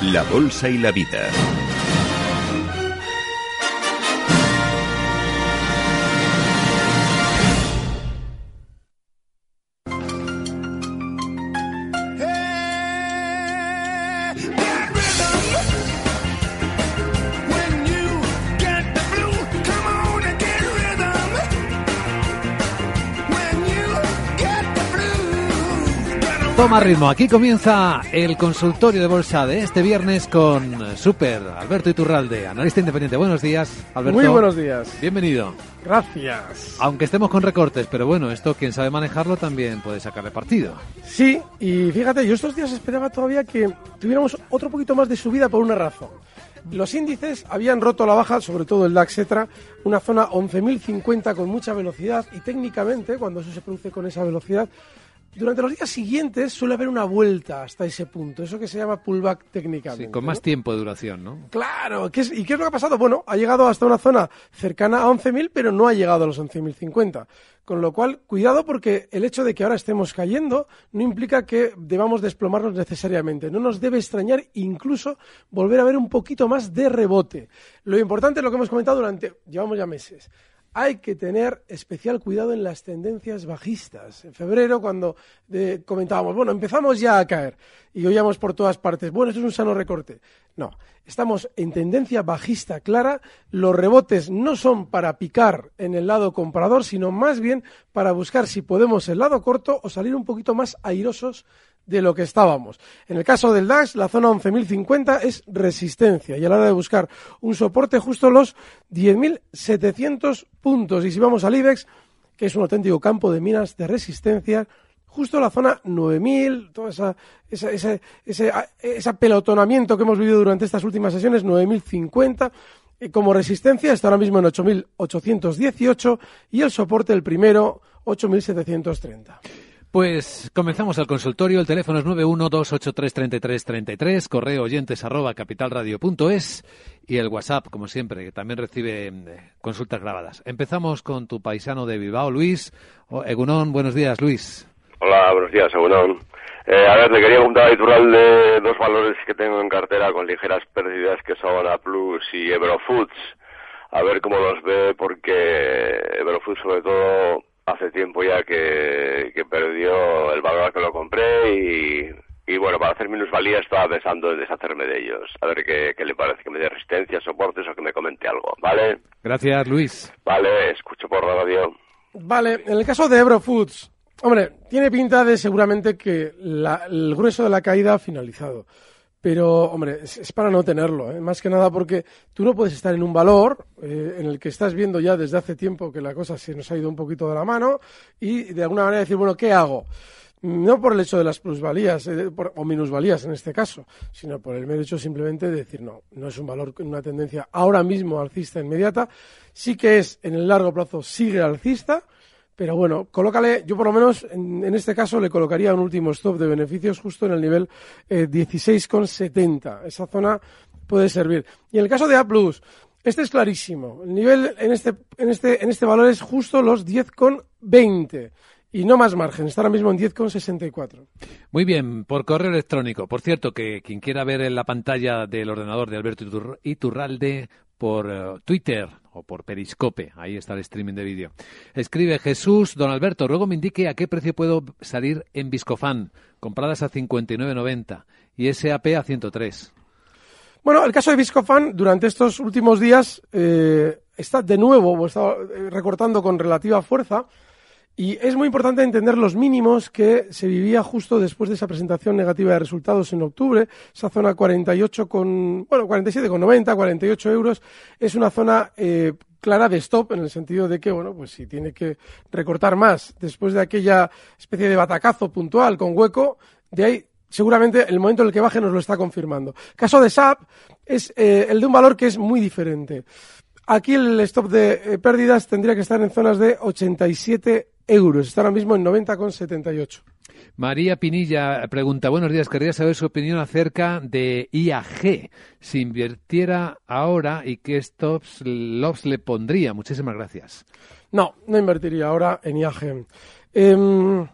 la Bolsa y la Vida. Toma ritmo, aquí comienza el consultorio de bolsa de este viernes con Super Alberto Iturralde, analista independiente. Buenos días, Alberto. Muy buenos días. Bienvenido. Gracias. Aunque estemos con recortes, pero bueno, esto quien sabe manejarlo también puede sacarle partido. Sí, y fíjate, yo estos días esperaba todavía que tuviéramos otro poquito más de subida por una razón. Los índices habían roto la baja, sobre todo el DAX Etra, una zona 11.050 con mucha velocidad y técnicamente, cuando eso se produce con esa velocidad, durante los días siguientes suele haber una vuelta hasta ese punto, eso que se llama pullback técnicamente. Sí, con más tiempo de duración, ¿no? Claro, ¿qué es, ¿y qué es lo que ha pasado? Bueno, ha llegado hasta una zona cercana a 11.000, pero no ha llegado a los 11.050. Con lo cual, cuidado porque el hecho de que ahora estemos cayendo no implica que debamos desplomarnos necesariamente. No nos debe extrañar incluso volver a ver un poquito más de rebote. Lo importante es lo que hemos comentado durante, llevamos ya meses hay que tener especial cuidado en las tendencias bajistas. En febrero, cuando eh, comentábamos, bueno, empezamos ya a caer y oíamos por todas partes, bueno, esto es un sano recorte. No, estamos en tendencia bajista clara. Los rebotes no son para picar en el lado comprador, sino más bien para buscar si podemos el lado corto o salir un poquito más airosos de lo que estábamos. En el caso del DAX, la zona 11.050 es resistencia y a la hora de buscar un soporte justo los 10.700 puntos. Y si vamos al IBEX, que es un auténtico campo de minas de resistencia, justo la zona 9.000, todo esa, ese, ese, apelotonamiento que hemos vivido durante estas últimas sesiones, 9.050, como resistencia está ahora mismo en 8.818 y el soporte el primero 8.730. Pues comenzamos el consultorio. El teléfono es 912833333, correo oyentes arroba capitalradio.es y el WhatsApp, como siempre, que también recibe eh, consultas grabadas. Empezamos con tu paisano de Bilbao, Luis. Egunón, buenos días, Luis. Hola, buenos días, Egunón. Eh, a ver, le quería preguntar a Itural de dos valores que tengo en cartera con ligeras pérdidas, que son A Plus y Eurofoods. A ver cómo los ve, porque Eurofoods sobre todo hace tiempo ya que, perdió el valor que lo compré y, y bueno, para hacer minusvalía estaba pensando en deshacerme de ellos. A ver qué, qué, le parece, que me dé resistencia, soportes o que me comente algo, ¿vale? Gracias, Luis. Vale, escucho por radio. Vale, en el caso de Eurofoods, hombre, tiene pinta de seguramente que el grueso de la caída ha finalizado. Pero, hombre, es, para no tenerlo, ¿eh? más que nada porque tú no puedes estar en un valor eh, en el que estás viendo ya desde hace tiempo que la cosa se nos ha ido un poquito de la mano y de alguna manera decir, bueno, ¿qué hago? No por el hecho de las plusvalías eh, o minusvalías en este caso, sino por el mero hecho simplemente de decir, no, no es un valor una tendencia ahora mismo alcista inmediata, sí que es en el largo plazo sigue alcista, pero bueno, colócale, yo por lo menos en, este caso le colocaría un último stop de beneficios justo en el nivel eh, 16,70. Esa zona puede servir. Y en el caso de A, este es clarísimo. El nivel en este, en este, en este valor es justo los 10,20 y no más margen. Está ahora mismo en 10,64. Muy bien, por correo electrónico. Por cierto, que quien quiera ver en la pantalla del ordenador de Alberto Iturralde por eh, Twitter o por Periscope, ahí está el streaming de vídeo. Escribe Jesús, don Alberto, luego me indique a qué precio puedo salir en Viscofan, compradas a 59.90 y SAP a 103. Bueno, el caso de Viscofan durante estos últimos días eh, está de nuevo, eh, recortando con relativa fuerza. Y es muy importante entender los mínimos que se vivía justo después de esa presentación negativa de resultados en octubre. Esa zona 48 con, bueno, 47 con 90, 48 euros, es una zona eh, clara de stop en el sentido de que, bueno, pues si tiene que recortar más después de aquella especie de batacazo puntual con hueco, de ahí seguramente el momento en el que baje nos lo está confirmando. Caso de SAP es eh, el de un valor que es muy diferente. Aquí el stop de eh, pérdidas tendría que estar en zonas de 87 euros. Está ahora mismo en 90,78. María Pinilla pregunta, buenos días, querría saber su opinión acerca de IAG. Si invirtiera ahora y qué stops loss le pondría. Muchísimas gracias. No, no invertiría ahora en IAG. Em,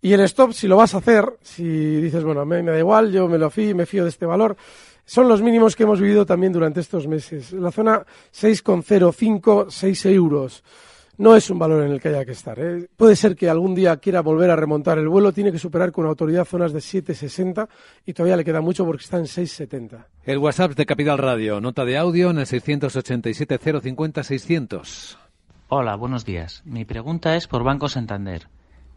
y el stop, si lo vas a hacer, si dices, bueno, me, me da igual, yo me lo fío, me fío de este valor, son los mínimos que hemos vivido también durante estos meses. La zona 6,05, 6 euros no es un valor en el que haya que estar. ¿eh? Puede ser que algún día quiera volver a remontar el vuelo, tiene que superar con autoridad zonas de 7,60 y todavía le queda mucho porque está en 6,70. El WhatsApp de Capital Radio, nota de audio en el 687 050 600. Hola, buenos días. Mi pregunta es por Banco Santander.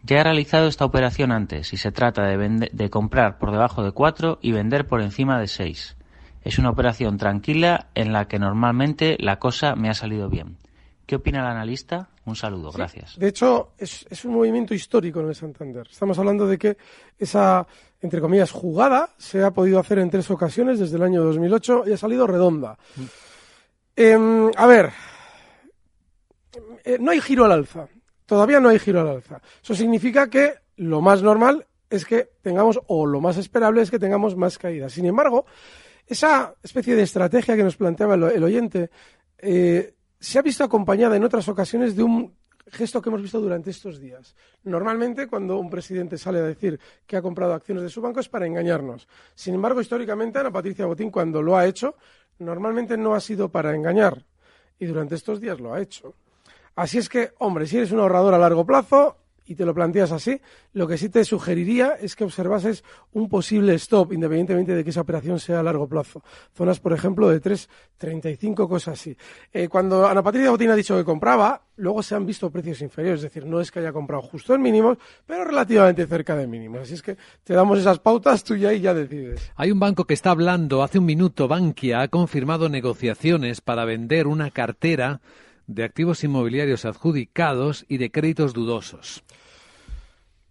Ya he realizado esta operación antes y se trata de, de comprar por debajo de 4 y vender por encima de 6. Es una operación tranquila en la que normalmente la cosa me ha salido bien. ¿Qué opina el analista? Un saludo, gracias. De hecho, es, un movimiento histórico en el Santander. Estamos hablando de que esa, entre comillas, jugada se ha podido hacer en tres ocasiones desde el año 2008 y ha salido redonda. Mm. Em, a ver, eh, no hay giro al alza. Todavía no hay giro al alza. Eso significa que lo más normal es que tengamos, o lo más esperable es que tengamos más caídas. Sin embargo, esa especie de estrategia que nos planteaba el, oyente eh, se ha visto acompañada en otras ocasiones de un gesto que hemos visto durante estos días. Normalmente, cuando un presidente sale a decir que ha comprado acciones de su banco es para engañarnos. Sin embargo, históricamente, Ana Patricia Botín, cuando lo ha hecho, normalmente no ha sido para engañar. Y durante estos días lo ha hecho. Así es que, hombre, si eres un ahorrador a largo plazo, y te lo planteas así, lo que sí te sugeriría es que observases un posible stop, independientemente de que esa operación sea a largo plazo. Zonas, por ejemplo, de 3,35, cosas así. Eh, cuando Ana Patricia Botín ha dicho que compraba, luego se han visto precios inferiores, es decir, no es que haya comprado justo en mínimos, pero relativamente cerca de mínimos. Así es que te damos esas pautas, tú ya y ya decides. Hay un banco que está hablando, hace un minuto Bankia ha confirmado negociaciones para vender una cartera de activos inmobiliarios adjudicados y de créditos dudosos.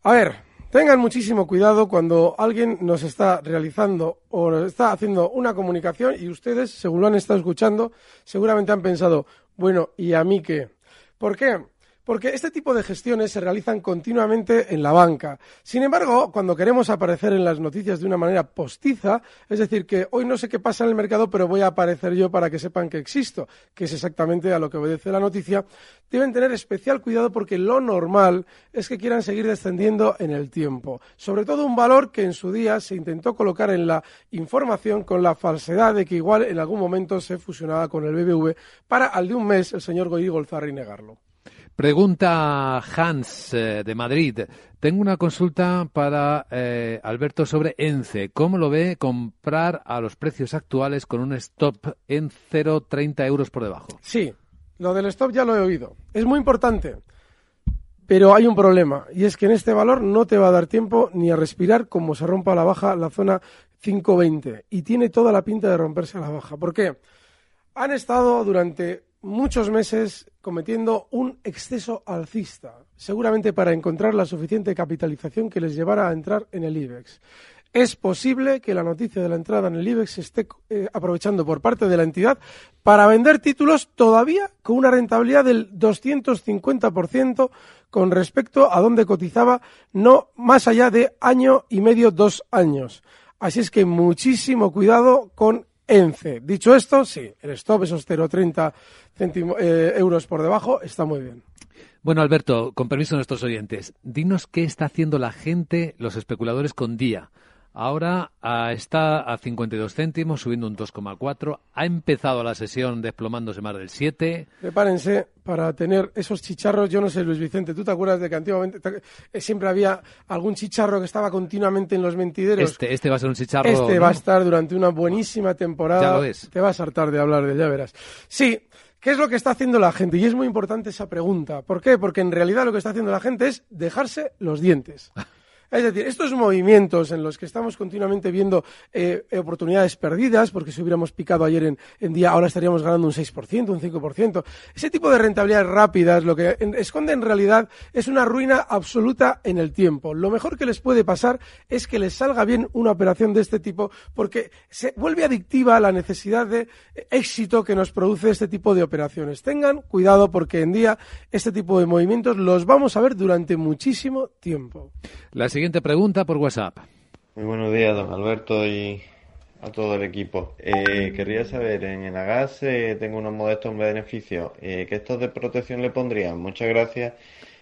A ver, tengan muchísimo cuidado cuando alguien nos está realizando o nos está haciendo una comunicación y ustedes, según lo han estado escuchando, seguramente han pensado, bueno, ¿y a mí qué? ¿Por qué? Porque este tipo de gestiones se realizan continuamente en la banca. Sin embargo, cuando queremos aparecer en las noticias de una manera postiza, es decir, que hoy no sé qué pasa en el mercado, pero voy a aparecer yo para que sepan que existo, que es exactamente a lo que obedece la noticia, deben tener especial cuidado porque lo normal es que quieran seguir descendiendo en el tiempo. Sobre todo un valor que en su día se intentó colocar en la información con la falsedad de que igual en algún momento se fusionaba con el BBV para al de un mes el señor Goy Golzarri negarlo. Pregunta Hans eh, de Madrid. Tengo una consulta para eh, Alberto sobre ENCE. ¿Cómo lo ve comprar a los precios actuales con un stop en 0,30 euros por debajo? Sí, lo del stop ya lo he oído. Es muy importante. Pero hay un problema, y es que en este valor no te va a dar tiempo ni a respirar como se rompa a la baja la zona 520. Y tiene toda la pinta de romperse a la baja. ¿Por qué? Han estado durante muchos meses cometiendo un exceso alcista, seguramente para encontrar la suficiente capitalización que les llevara a entrar en el IBEX. Es posible que la noticia de la entrada en el IBEX se esté eh, aprovechando por parte de la entidad para vender títulos todavía con una rentabilidad del 250% con respecto a donde cotizaba no más allá de año y medio, dos años. Así es que muchísimo cuidado con ENCE. Dicho esto, sí, el stop, esos 0,30 eh, euros por debajo, está muy bien. Bueno, Alberto, con permiso de nuestros oyentes, dinos qué está haciendo la gente, los especuladores con día. Ahora ah, está a 52 céntimos, subiendo un 2,4. Ha empezado la sesión desplomándose más del 7. Prepárense para tener esos chicharros. Yo no sé, Luis Vicente, ¿tú te acuerdas de que antiguamente eh, siempre había algún chicharro que estaba continuamente en los mentideros? Este, este va a ser un chicharro. Este va a estar durante una buenísima temporada. Ya lo es. Te vas a hartar de hablar de ya verás. Sí, ¿Qué es lo que está haciendo la gente? Y es muy importante esa pregunta. ¿Por qué? Porque en realidad lo que está haciendo la gente es dejarse los dientes. Es decir, estos movimientos en los que estamos continuamente viendo eh, oportunidades perdidas, porque si hubiéramos picado ayer en, día, ahora estaríamos ganando un 6%, un 5%, ese tipo de rentabilidades rápidas, lo que esconde en realidad es una ruina absoluta en el tiempo. Lo mejor que les puede pasar es que les salga bien una operación de este tipo, porque se vuelve adictiva la necesidad de éxito que nos produce este tipo de operaciones. Tengan cuidado porque en día este tipo de movimientos los vamos a ver durante muchísimo tiempo. Siguiente pregunta por WhatsApp. Muy buenos días, don Alberto y a todo el equipo. Eh, querría saber, en el Agas eh, tengo unos modestos beneficios. Eh, ¿Qué estos de protección le pondrían? Muchas gracias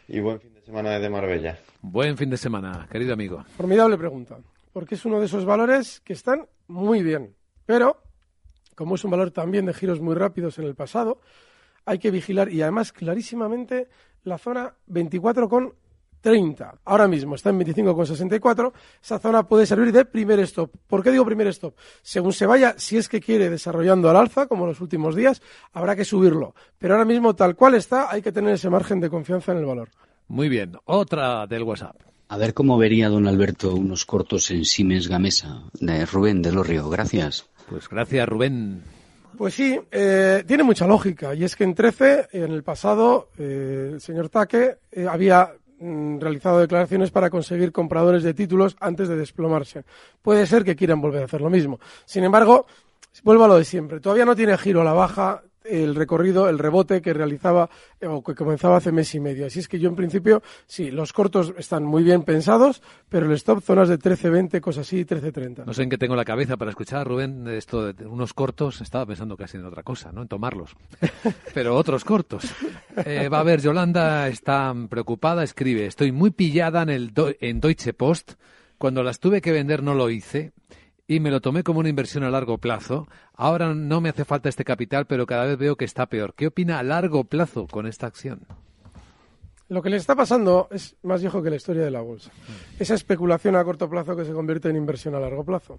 y buen fin de semana desde Marbella. Buen fin de semana, querido amigo. Formidable pregunta, porque es uno de esos valores que están muy bien, pero como es un valor también de giros muy rápidos en el pasado, hay que vigilar y además clarísimamente la zona 24,30. Ahora mismo está en 25,64. Esa zona puede servir de primer stop. ¿Por qué digo primer stop? Según se vaya, si es que quiere desarrollando al alza, como en los últimos días, habrá que subirlo. Pero ahora mismo, tal cual está, hay que tener ese margen de confianza en el valor. Muy bien. Otra del WhatsApp. A ver cómo vería don Alberto unos cortos en Siemens Gamesa de Rubén de Lorrio. Gracias. Pues gracias, Rubén. Pues sí, eh, tiene mucha lógica. Y es que en 13, en el pasado, eh, el señor Taque eh, había realizado declaraciones para conseguir compradores de títulos antes de desplomarse. Puede ser que quieran volver a hacer lo mismo. Sin embargo, vuelvo a lo de siempre. Todavía no tiene giro a la baja el recorrido, el rebote que realizaba eh, o que comenzaba hace mes y medio. Así es que yo en principio, sí, los cortos están muy bien pensados, pero el stop zonas de 13.20, cosas así, 13.30. No sé en qué tengo la cabeza para escuchar, Rubén, esto de unos cortos, estaba pensando casi en otra cosa, ¿no? En tomarlos. pero otros cortos. Eh, va a ver, Yolanda está preocupada, escribe, estoy muy pillada en, el en Deutsche Post. Cuando las tuve que vender no lo hice y me lo tomé como una inversión a largo plazo. Ahora no me hace falta este capital, pero cada vez veo que está peor. ¿Qué opina a largo plazo con esta acción? Lo que le está pasando es más viejo que la historia de la bolsa. Esa especulación a corto plazo que se convierte en inversión a largo plazo.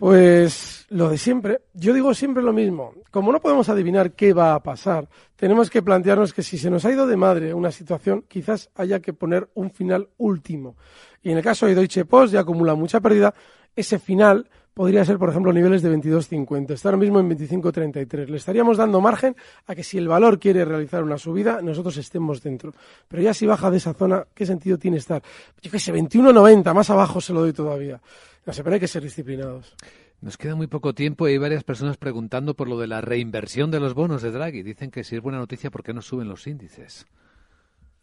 Pues lo de siempre. Yo digo siempre lo mismo. Como no podemos adivinar qué va a pasar, tenemos que plantearnos que si se nos ha ido de madre una situación, quizás haya que poner un final último. Y en el caso de Deutsche Post ya acumula mucha pérdida, ese final podría ser, por ejemplo, niveles de 22.50. Está ahora mismo en 25.33. Le estaríamos dando margen a que si el valor quiere realizar una subida, nosotros estemos dentro. Pero ya si baja de esa zona, ¿qué sentido tiene estar? Yo qué sé, 21.90, más abajo se lo doy todavía. No sé, pero hay que ser disciplinados. Nos queda muy poco tiempo y hay varias personas preguntando por lo de la reinversión de los bonos de Draghi. Dicen que si es buena noticia, ¿por qué no suben los índices?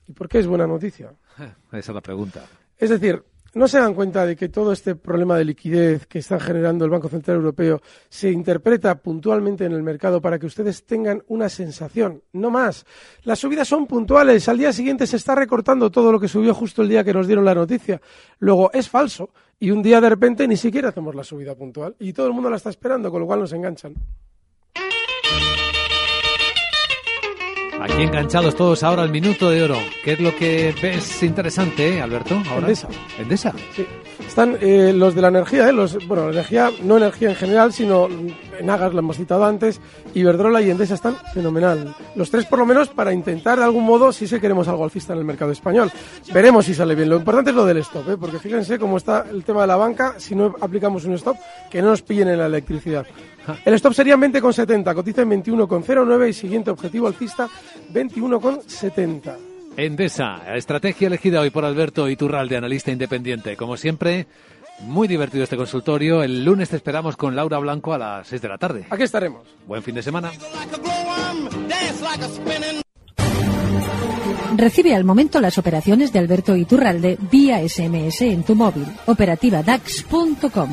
¿Y por qué es buena noticia? Esa es la pregunta. Es decir, no se dan cuenta de que todo este problema de liquidez que está generando el Banco Central Europeo se interpreta puntualmente en el mercado para que ustedes tengan una sensación, no más. Las subidas son puntuales, al día siguiente se está recortando todo lo que subió justo el día que nos dieron la noticia. Luego es falso y un día de repente ni siquiera hacemos la subida puntual y todo el mundo la está esperando, con lo cual nos enganchan. Aquí enganchados todos ahora al minuto de oro. ¿Qué es lo que ves interesante, eh, Alberto? Ahora? Endesa. Endesa. Sí. Están eh, los de la energía, eh, los, bueno, la energía, no energía en general, sino Nagas, lo hemos citado antes, Iberdrola y Endesa están fenomenal. Los tres por lo menos para intentar de algún modo, si se queremos algo alcista en el mercado español. Veremos si sale bien. Lo importante es lo del stop, ¿eh? porque fíjense cómo está el tema de la banca, si no aplicamos un stop, que no nos pillen en la electricidad. El stop sería en 20,70, cotiza en 21,09 y siguiente objetivo alcista 21,70. Endesa, estrategia elegida hoy por Alberto Iturralde, analista independiente. Como siempre, muy divertido este consultorio. El lunes te esperamos con Laura Blanco a las 6 de la tarde. Aquí estaremos. Buen fin de semana. Recibe al momento las operaciones de Alberto Iturralde vía SMS en tu móvil. Operativa DAX.com.